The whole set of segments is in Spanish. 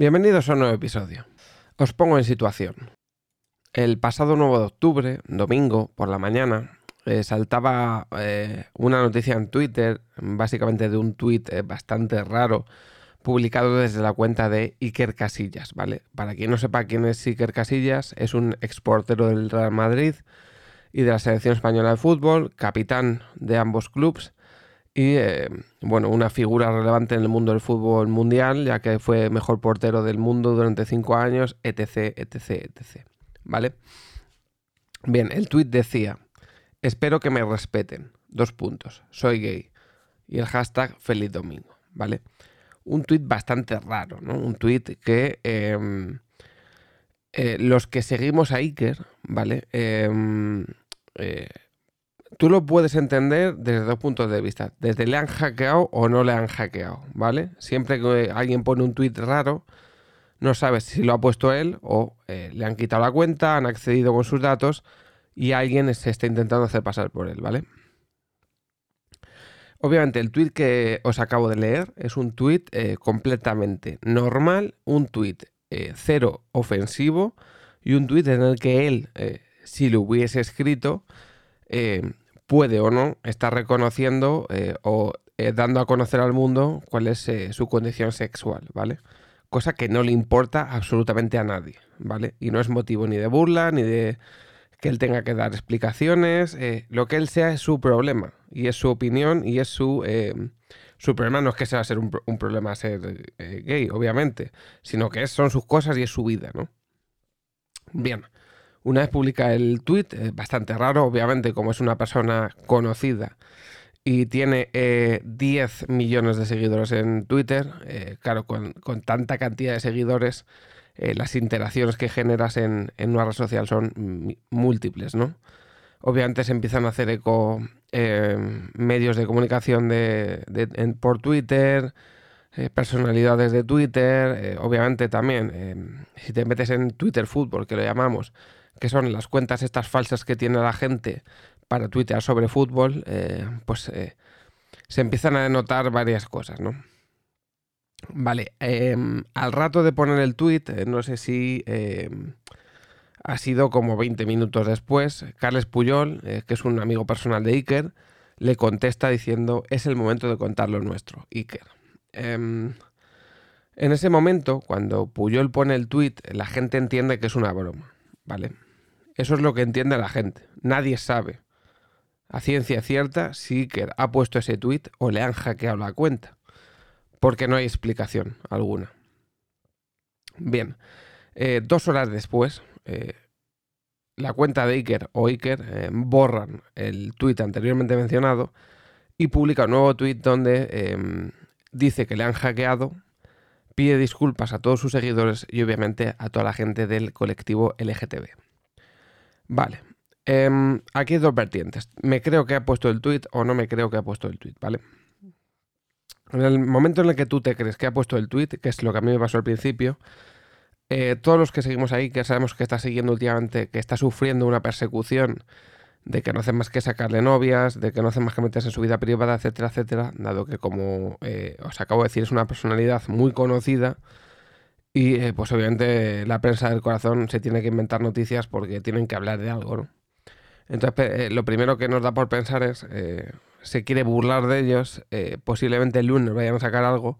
Bienvenidos a un nuevo episodio. Os pongo en situación. El pasado 9 de octubre, domingo, por la mañana, eh, saltaba eh, una noticia en Twitter, básicamente de un tweet eh, bastante raro, publicado desde la cuenta de Iker Casillas, ¿vale? Para quien no sepa quién es Iker Casillas, es un exportero del Real Madrid y de la selección española de fútbol, capitán de ambos clubes y eh, bueno, una figura relevante en el mundo del fútbol mundial, ya que fue mejor portero del mundo durante cinco años, etc, etc, etc. ¿Vale? Bien, el tuit decía, espero que me respeten, dos puntos, soy gay, y el hashtag feliz domingo, ¿vale? Un tuit bastante raro, ¿no? Un tuit que em, eh, los que seguimos a Iker, ¿vale? Em, eh, tú lo puedes entender desde dos puntos de vista. Desde le han hackeado o no le han hackeado, ¿vale? Siempre que alguien pone un tweet raro, no sabes si lo ha puesto él o eh, le han quitado la cuenta, han accedido con sus datos y alguien se está intentando hacer pasar por él, ¿vale? Obviamente el tweet que os acabo de leer es un tweet eh, completamente normal, un tweet eh, cero ofensivo y un tweet en el que él, si lo hubiese escrito, puede o no estar reconociendo eh, o eh, dando a conocer al mundo cuál es eh, su condición sexual, ¿vale? Cosa que no le importa absolutamente a nadie, ¿vale? Y no es motivo ni de burla, ni de que él tenga que dar explicaciones. lo que él sea es su problema, y es su opinión, y es su... su problema no es que sea ser un, un problema ser gay, obviamente, sino que son sus cosas y es su vida, ¿no? Bien. Una vez publica el tweet, bastante raro, obviamente, como es una persona conocida y tiene 10 eh, millones de seguidores en Twitter, eh, claro, con, tanta cantidad de seguidores, eh, las interacciones que generas en, una red social son múltiples, ¿no? Obviamente se empiezan a hacer eco medios de comunicación de, por Twitter, personalidades de Twitter, obviamente también, si te metes en Twitter Fútbol, que lo llamamos, que son las cuentas estas falsas que tiene la gente para tuitear sobre fútbol, eh, pues eh, se empiezan a denotar varias cosas, ¿no? Vale, em, al rato de poner el tweet, eh, no sé si em, ha sido como 20 minutos después, Carles Puyol, que es un amigo personal de Iker, le contesta diciendo, es el momento de contar lo nuestro, Iker. Em, en ese momento, cuando Puyol pone el tweet, la gente entiende que es una broma, ¿vale? Eso es lo que entiende la gente. Nadie sabe a ciencia cierta si Iker ha puesto ese tweet o le han hackeado la cuenta. Porque no hay explicación alguna. Bien, eh, dos horas después, eh, la cuenta de Iker o Iker eh, borran el tweet anteriormente mencionado y publica un nuevo tweet donde em, dice que le han hackeado, pide disculpas a todos sus seguidores y obviamente a toda la gente del colectivo LGTB. Vale. Em, aquí hay dos vertientes. Me creo que ha puesto el tweet o no me creo que ha puesto el tweet, ¿vale? En el momento en el que tú te crees que ha puesto el tweet, que es lo que a mí me pasó al principio, eh, todos los que seguimos ahí, que sabemos que está siguiendo últimamente, que está sufriendo una persecución, de que no hace más que sacarle novias, de que no hace más que meterse en su vida privada, etcétera, etcétera, dado que como eh, os acabo de decir es una personalidad muy conocida, y eh, pues obviamente la prensa del corazón se tiene que inventar noticias porque tienen que hablar de algo, ¿no? Entonces lo primero que nos da por pensar es, se quiere burlar de ellos, posiblemente el lunes vayan a sacar algo,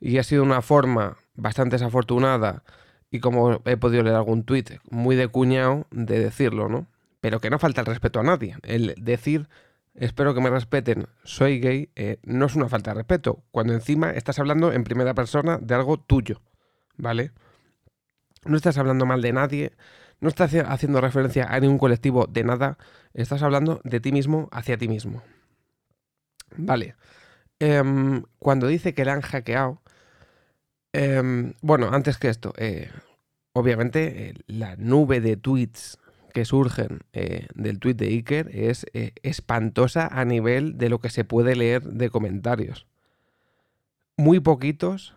y ha sido una forma bastante desafortunada y como he podido leer algún tuit, muy de cuñado de decirlo, ¿no? Pero que no falta el respeto a nadie. El decir, espero que me respeten, soy gay, no es una falta de respeto, cuando encima estás hablando en primera persona de algo tuyo. ¿vale? No estás hablando mal de nadie, no estás haciendo referencia a ningún colectivo de nada, estás hablando de ti mismo hacia ti mismo. Vale. Em, cuando dice que le han hackeado, em, bueno, antes que esto, eh, obviamente eh, la nube de tweets que surgen eh, del tweet de Iker es espantosa a nivel de lo que se puede leer de comentarios. Muy poquitos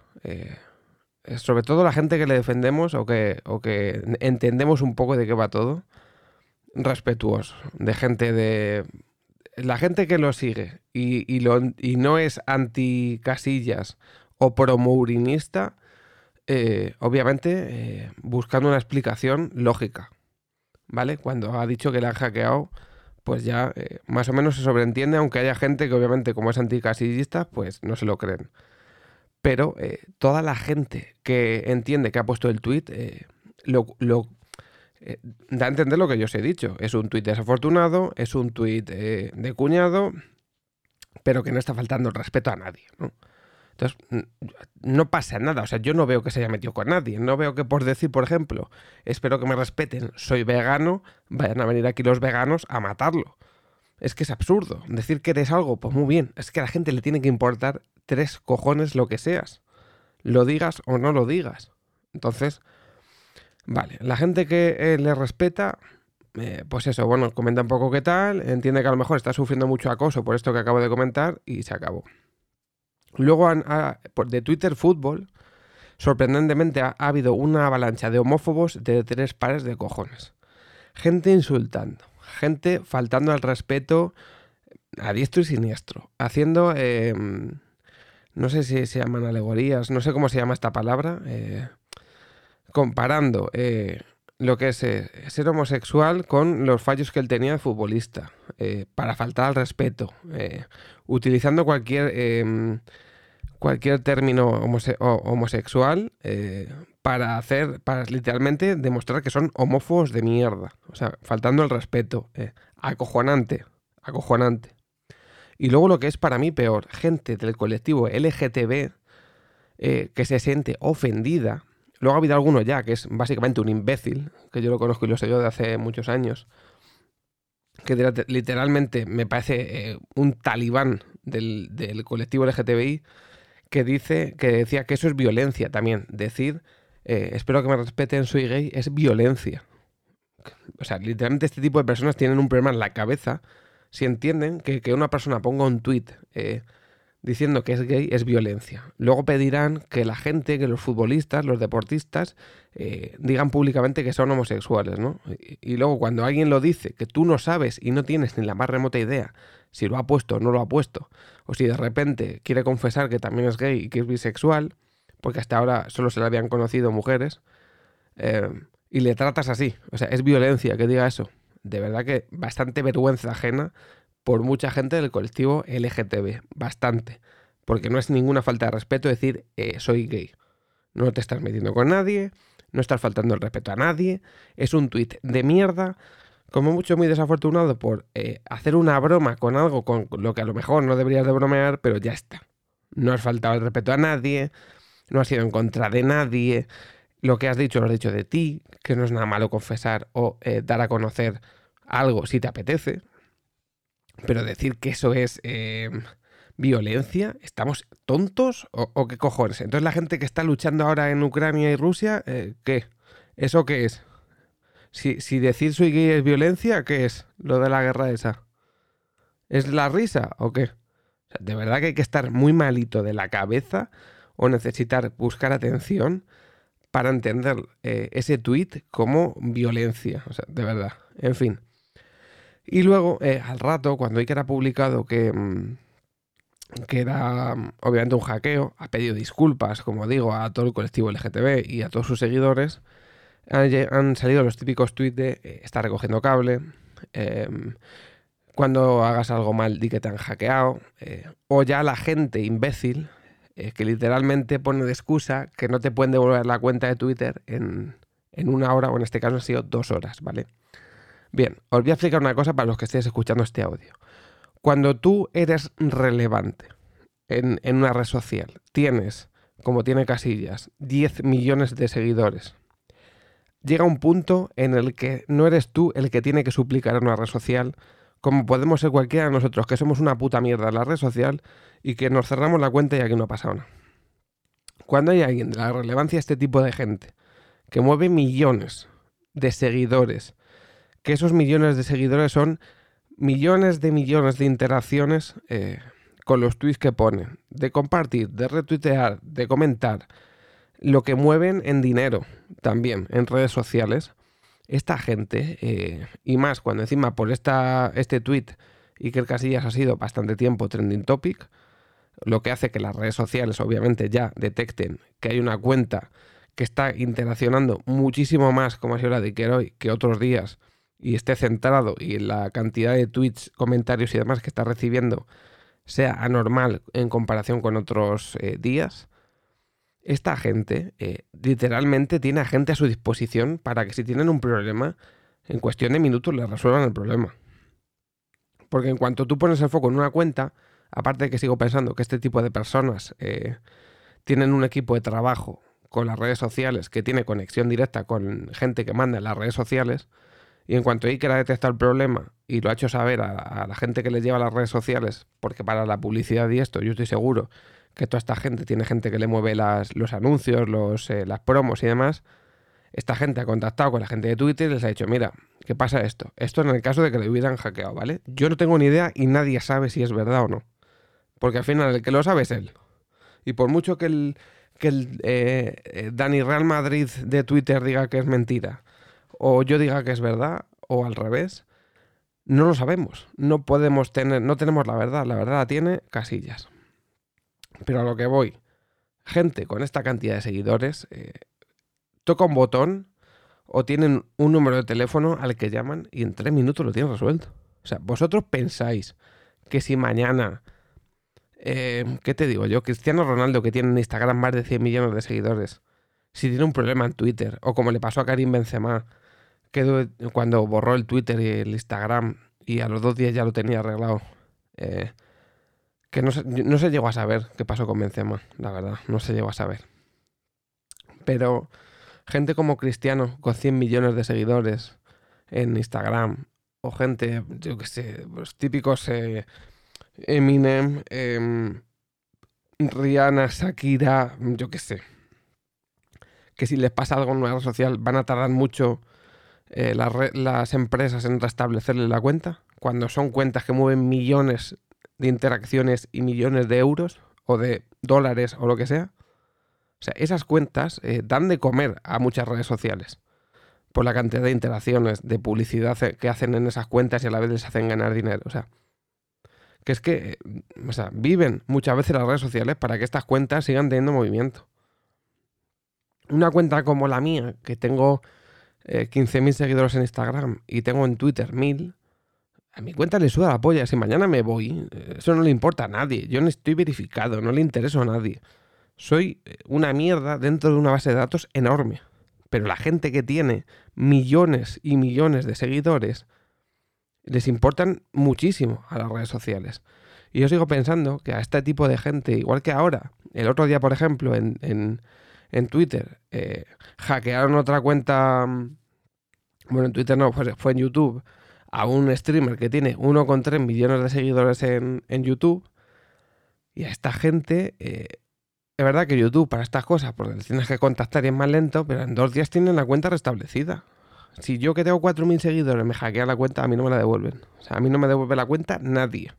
sobre todo la gente que le defendemos o que, o que entendemos un poco de qué va todo, respetuoso, de gente de... La gente que lo sigue y, y, lo, no es anti casillas o promourinista, eh, obviamente eh, buscando una explicación lógica, ¿vale? Cuando ha dicho que le han hackeado, pues ya eh, más o menos se sobreentiende, aunque haya gente que obviamente como es anticasillista, pues no se lo creen. Pero toda la gente que entiende que ha puesto el tweet lo, da a entender lo que yo os he dicho. Es un tuit desafortunado, es un tuit de cuñado, pero que no está faltando respeto a nadie, ¿no? Entonces, no pasa nada. O sea, yo no veo que se haya metido con nadie. No veo que por decir, por ejemplo, espero que me respeten, soy vegano, vayan a venir aquí los veganos a matarlo. Es que es absurdo. Decir que eres algo, pues muy bien. Es que a la gente le tiene que importar tres cojones lo que seas. Lo digas o no lo digas. Entonces, vale. La gente que eh, le respeta, eh, pues eso, bueno, comenta un poco qué tal, entiende que a lo mejor está sufriendo mucho acoso por esto que acabo de comentar y se acabó. Luego, de Twitter Fútbol, sorprendentemente ha, habido una avalancha de homófobos de tres pares de cojones. Gente insultando, gente faltando al respeto a diestro y siniestro, haciendo, em, no sé si se llaman alegorías, no sé cómo se llama esta palabra, eh, comparando eh, lo que es eh, ser homosexual con los fallos que él tenía de futbolista, eh, para faltar al respeto, utilizando cualquier, em, cualquier término homosexual para hacer, para literalmente demostrar que son homófobos de mierda, o sea, faltando el respeto, acojonante, acojonante. Y luego lo que es para mí peor, gente del colectivo LGTB que se siente ofendida Luego ha habido alguno ya que es básicamente un imbécil, que yo lo conozco y lo sé yo de hace muchos años, que literalmente me parece eh, un talibán del, colectivo LGTBI, que dice, que decía que eso es violencia también. Decir, eh, espero que me respeten, soy gay, es violencia. O sea, literalmente este tipo de personas tienen un problema en la cabeza si entienden que, que una persona ponga un tweet eh, diciendo que es gay es violencia. Luego pedirán que la gente, que los futbolistas, los deportistas, eh, digan públicamente que son homosexuales, ¿no? Y, luego cuando alguien lo dice, que tú no sabes y no tienes ni la más remota idea si lo ha puesto o no lo ha puesto, o si de repente quiere confesar que también es gay y que es bisexual, porque hasta ahora solo se le habían conocido mujeres, eh, y le tratas así, o sea, es violencia que diga eso. De verdad que bastante vergüenza ajena por mucha gente del colectivo LGTB, bastante, porque no es ninguna falta de respeto decir eh, soy gay. No te estás metiendo con nadie, no estás faltando el respeto a nadie, es un tuit de mierda, como mucho muy desafortunado por eh, hacer una broma con algo con lo que a lo mejor no deberías de bromear, pero ya está. No has faltado el respeto a nadie, no has sido en contra de nadie, lo que has dicho lo has dicho de ti, que no es nada malo confesar o eh, dar a conocer algo si te apetece, pero decir que eso es em, violencia, ¿estamos tontos o, qué cojones? Entonces la gente que está luchando ahora en Ucrania y Rusia, eh, ¿qué? ¿Eso qué es? Si, decir soy gay es violencia, ¿qué es lo de la guerra esa? ¿Es la risa o qué? de verdad que hay que estar muy malito de la cabeza o necesitar buscar atención para entender eh, ese tweet como violencia. O sea, de verdad. En fin. Y luego, eh, al rato, cuando que era publicado que, mm, que era mm, obviamente un hackeo, ha pedido disculpas, como digo, a todo el colectivo LGTB y a todos sus seguidores, han, salido los típicos tweets de eh, está recogiendo cable, em, cuando hagas algo mal di que te han hackeado, eh, o ya la gente imbécil que literalmente pone de excusa que no te pueden devolver la cuenta de Twitter en, en una hora, o en este caso han sido dos horas, ¿vale? Bien, os voy a explicar una cosa para los que estéis escuchando este audio. Cuando tú eres relevante en, una red social, tienes, como tiene Casillas, 10 millones de seguidores, llega un punto en el que no eres tú el que tiene que suplicar en una red social, como podemos ser cualquiera de nosotros, que somos una puta mierda en la red social y que nos cerramos la cuenta y aquí no ha pasado nada. Cuando hay alguien de la relevancia de este tipo de gente, que mueve millones de seguidores, que esos millones de seguidores son millones de millones de interacciones eh, con los tweets que ponen, de compartir, de retuitear, de comentar, lo que mueven en dinero también, en redes sociales. Esta gente, eh, y más cuando encima por esta, este tweet Iker Casillas ha sido bastante tiempo trending topic, lo que hace que las redes sociales obviamente ya detecten que hay una cuenta que está interaccionando muchísimo más como ha sido la de Iker hoy que otros días y esté centrado y la cantidad de tweets, comentarios y demás que está recibiendo sea anormal en comparación con otros eh, días, esta gente eh, literalmente tiene a gente a su disposición para que si tienen un problema, en cuestión de minutos le resuelvan el problema. Porque en cuanto tú pones el foco en una cuenta, aparte de que sigo pensando que este tipo de personas eh, tienen un equipo de trabajo con las redes sociales que tiene conexión directa con gente que manda en las redes sociales, y en cuanto Iker ha detectado el problema y lo ha hecho saber a, la gente que le lleva las redes sociales, porque para la publicidad y esto, yo estoy seguro que toda esta gente tiene gente que le mueve las, los anuncios, los, eh, las promos y demás. Esta gente ha contactado con la gente de Twitter y les ha dicho, mira, ¿qué pasa esto? Esto en el caso de que le hubieran hackeado, ¿vale? Yo no tengo ni idea y nadie sabe si es verdad o no. Porque al final el que lo sabe es él. Y por mucho que el, que el eh, eh, Dani Real Madrid de Twitter diga que es mentira, o yo diga que es verdad, o al revés, no lo sabemos. No podemos tener, no tenemos la verdad. La verdad la tiene Casillas. Pero a lo que voy, gente con esta cantidad de seguidores eh, toca un botón o tienen un número de teléfono al que llaman y en tres minutos lo tienen resuelto. O sea, vosotros pensáis que si mañana, eh, ¿qué te digo yo? Cristiano Ronaldo, que tiene en Instagram más de 100 millones de seguidores, si tiene un problema en Twitter, o como le pasó a Karim Benzema, que cuando borró el Twitter y el Instagram y a los dos días ya lo tenía arreglado, eh, que no se, no se llegó a saber qué pasó con Benzema, la verdad, no se llegó a saber. Pero gente como Cristiano, con 100 millones de seguidores en Instagram, o gente, yo que sé, los típicos eh, Eminem, em, Rihanna, Shakira, yo que sé, que si les pasa algo en una red social van a tardar mucho eh, las, empresas en restablecerle la cuenta, cuando son cuentas que mueven millones de interacciones y millones de euros o de dólares o lo que sea. O sea, esas cuentas eh, dan de comer a muchas redes sociales por la cantidad de interacciones, de publicidad que hacen en esas cuentas y a la vez les hacen ganar dinero. O sea, que es que eh, o sea, viven muchas veces las redes sociales para que estas cuentas sigan teniendo movimiento. Una cuenta como la mía, que tengo 15.000 eh, seguidores en Instagram y tengo en Twitter 1.000, a mi cuenta le suda la polla. Si mañana me voy, eh, eso no le importa a nadie. Yo no estoy verificado, no le intereso a nadie. Soy eh, una mierda dentro de una base de datos enorme. Pero la gente que tiene millones y millones de seguidores les importan muchísimo a las redes sociales. Y yo sigo pensando que a este tipo de gente, igual que ahora, el otro día, por ejemplo, en, Twitter, eh, hackearon otra cuenta, mm, bueno, en Twitter no, fue, fue en YouTube, a un streamer que tiene 1,3 millones de seguidores en, YouTube y a esta gente, eh, es verdad que YouTube para estas cosas, porque les tienes que contactar y es más lento, pero en dos días tienen la cuenta restablecida. Si yo que tengo 4.000 seguidores me hackea la cuenta, a mí no me la devuelven. O sea, a mí no me devuelve la cuenta nadie.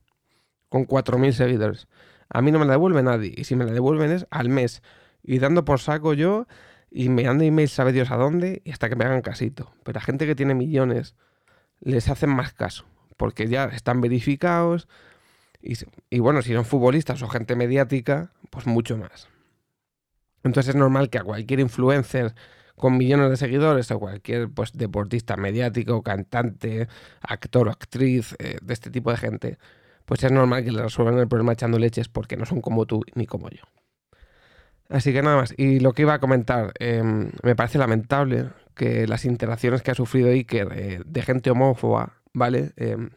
Con 4.000 seguidores. A mí no me la devuelve nadie. Y si me la devuelven es al mes. Y dando por saco yo y me enviando emails sabe Dios a dónde y hasta que me hagan casito. Pero a gente que tiene millones les hacen más caso, porque ya están verificados y, bueno, si son futbolistas o gente mediática, pues mucho más. Entonces es normal que a cualquier influencer con millones de seguidores o cualquier pues, deportista mediático, cantante, actor o actriz eh, de este tipo de gente, pues es normal que le resuelvan el problema echando leches porque no son como tú ni como yo. Así que nada más. Y lo que iba a comentar, em, me parece lamentable que las interacciones que ha sufrido Iker eh, de gente homófoba, ¿vale? Em,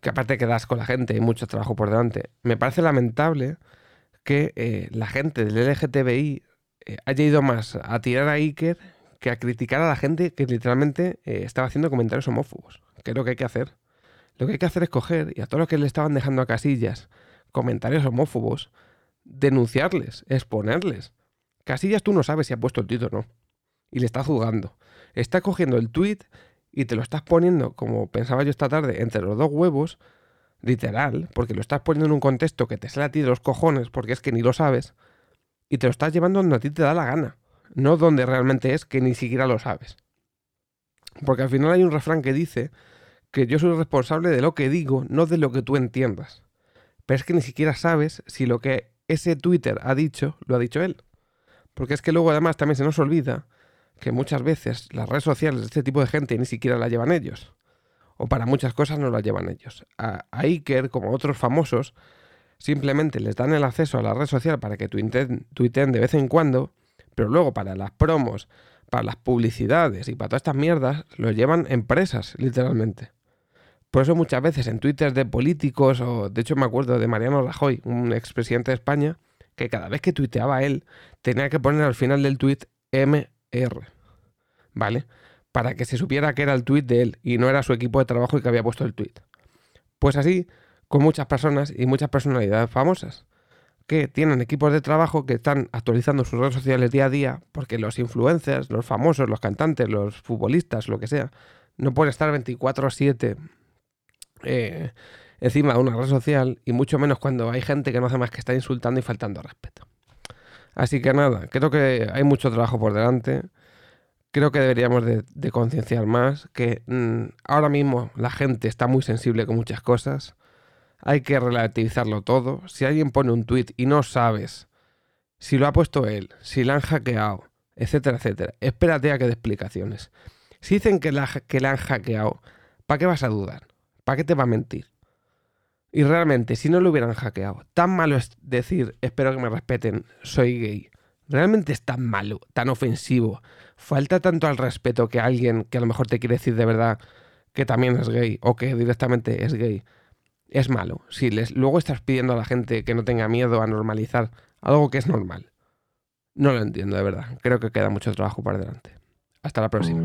que aparte que das con la gente, hay mucho trabajo por delante. Me parece lamentable que eh, la gente del LGTBI eh, haya ido más a tirar a Iker que a criticar a la gente que literalmente estaba haciendo comentarios homófobos. Que es lo que hay que hacer. Lo que hay que hacer es coger y a todos los que le estaban dejando a casillas comentarios homófobos, denunciarles, exponerles. Casillas tú no sabes si ha puesto el título o no y le estás jugando. Está cogiendo el tweet y te lo estás poniendo, como pensaba yo esta tarde, entre los dos huevos, literal, porque lo estás poniendo en un contexto que te sale a ti de los cojones, porque es que ni lo sabes, y te lo estás llevando donde a ti te da la gana, no donde realmente es que ni siquiera lo sabes. Porque al final hay un refrán que dice que yo soy responsable de lo que digo, no de lo que tú entiendas. Pero es que ni siquiera sabes si lo que ese Twitter ha dicho, lo ha dicho él. Porque es que luego además también se nos olvida que muchas veces las redes sociales de este tipo de gente ni siquiera la llevan ellos. O para muchas cosas no la llevan ellos. A, Iker, como otros famosos, simplemente les dan el acceso a la red social para que tuiteen, de vez en cuando, pero luego para las promos, para las publicidades y para todas estas mierdas, lo llevan empresas, literalmente. Por eso muchas veces en Twitter de políticos, o de hecho me acuerdo de Mariano Rajoy, un expresidente de España, que cada vez que tuiteaba él, tenía que poner al final del tweet M R, ¿vale? Para que se supiera que era el tweet de él y no era su equipo de trabajo el que había puesto el tweet. Pues así, con muchas personas y muchas personalidades famosas que tienen equipos de trabajo que están actualizando sus redes sociales día a día, porque los influencers, los famosos, los cantantes, los futbolistas, lo que sea, no pueden estar 24/7 eh, encima de una red social, y mucho menos cuando hay gente que no hace más que estar insultando y faltando respeto. Así que nada, creo que hay mucho trabajo por delante. Creo que deberíamos de, concienciar más, que mm, ahora mismo la gente está muy sensible con muchas cosas. Hay que relativizarlo todo. Si alguien pone un tweet y no sabes si lo ha puesto él, si la han hackeado, etcétera, etcétera, espérate a que dé explicaciones. Si dicen que la, que la han hackeado, ¿para qué vas a dudar? ¿Para qué te va a mentir? Y realmente, si no lo hubieran hackeado, tan malo es decir, espero que me respeten, soy gay. Realmente es tan malo, tan ofensivo. Falta tanto al respeto que alguien que a lo mejor te quiere decir de verdad que también es gay o que directamente es gay. Es malo. Si les, luego estás pidiendo a la gente que no tenga miedo a normalizar algo que es normal. No lo entiendo, de verdad. Creo que queda mucho trabajo por delante. Hasta la próxima.